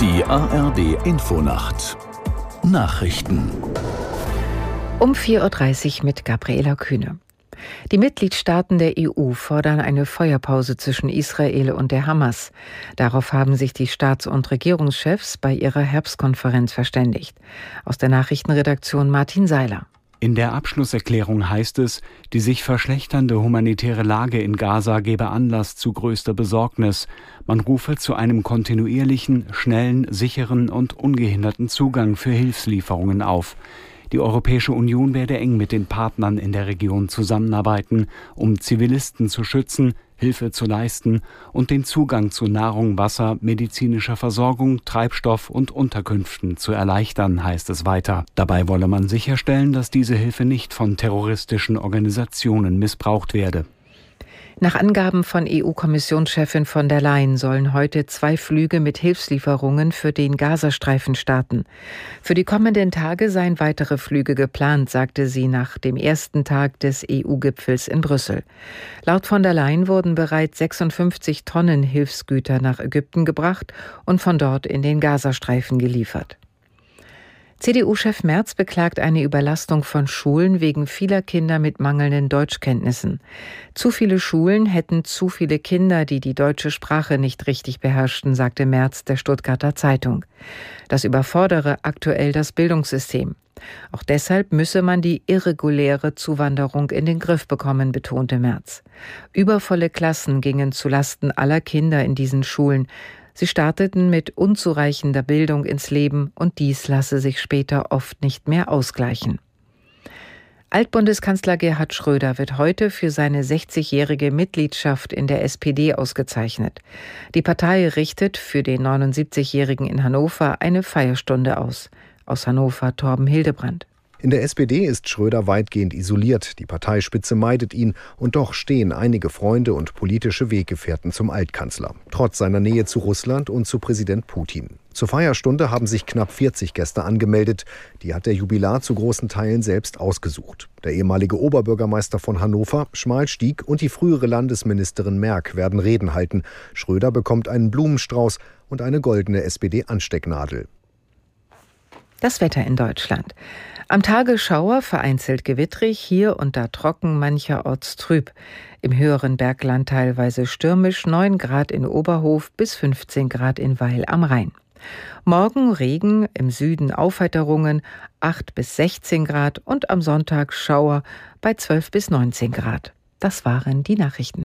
Die ARD Infonacht Nachrichten um 4.30 Uhr mit Gabriela Kühne. Die Mitgliedstaaten der EU fordern eine Feuerpause zwischen Israel und der Hamas. Darauf haben sich die Staats- und Regierungschefs bei ihrer Herbstkonferenz verständigt. Aus der Nachrichtenredaktion Martin Seiler. In der Abschlusserklärung heißt es, die sich verschlechternde humanitäre Lage in Gaza gebe Anlass zu größter Besorgnis. Man rufe zu einem kontinuierlichen, schnellen, sicheren und ungehinderten Zugang für Hilfslieferungen auf. Die Europäische Union werde eng mit den Partnern in der Region zusammenarbeiten, um Zivilisten zu schützen, Hilfe zu leisten und den Zugang zu Nahrung, Wasser, medizinischer Versorgung, Treibstoff und Unterkünften zu erleichtern, heißt es weiter. Dabei wolle man sicherstellen, dass diese Hilfe nicht von terroristischen Organisationen missbraucht werde. Nach Angaben von EU-Kommissionschefin von der Leyen sollen heute zwei Flüge mit Hilfslieferungen für den Gazastreifen starten. Für die kommenden Tage seien weitere Flüge geplant, sagte sie nach dem ersten Tag des EU-Gipfels in Brüssel. Laut von der Leyen wurden bereits 56 Tonnen Hilfsgüter nach Ägypten gebracht und von dort in den Gazastreifen geliefert. CDU-Chef Merz beklagt eine Überlastung von Schulen wegen vieler Kinder mit mangelnden Deutschkenntnissen. Zu viele Schulen hätten zu viele Kinder, die die deutsche Sprache nicht richtig beherrschten, sagte Merz der Stuttgarter Zeitung. Das überfordere aktuell das Bildungssystem. Auch deshalb müsse man die irreguläre Zuwanderung in den Griff bekommen, betonte Merz. Übervolle Klassen gingen zulasten aller Kinder in diesen Schulen. Sie starteten mit unzureichender Bildung ins Leben und dies lasse sich später oft nicht mehr ausgleichen. Altbundeskanzler Gerhard Schröder wird heute für seine 60-jährige Mitgliedschaft in der SPD ausgezeichnet. Die Partei richtet für den 79-jährigen in Hannover eine Feierstunde aus. Aus Hannover Torben Hildebrand. In der SPD ist Schröder weitgehend isoliert, die Parteispitze meidet ihn und doch stehen einige Freunde und politische Weggefährten zum Altkanzler, trotz seiner Nähe zu Russland und zu Präsident Putin. Zur Feierstunde haben sich knapp 40 Gäste angemeldet. Die hat der Jubilar zu großen Teilen selbst ausgesucht. Der ehemalige Oberbürgermeister von Hannover, Schmalstieg, und die frühere Landesministerin Merck werden Reden halten. Schröder bekommt einen Blumenstrauß und eine goldene SPD-Anstecknadel. Das Wetter in Deutschland. Am Tage Schauer, vereinzelt gewittrig, hier und da trocken, mancherorts trüb. Im höheren Bergland teilweise stürmisch, 9 Grad in Oberhof bis 15 Grad in Weil am Rhein. Morgen Regen, im Süden Aufheiterungen 8 bis 16 Grad und am Sonntag Schauer bei 12 bis 19 Grad. Das waren die Nachrichten.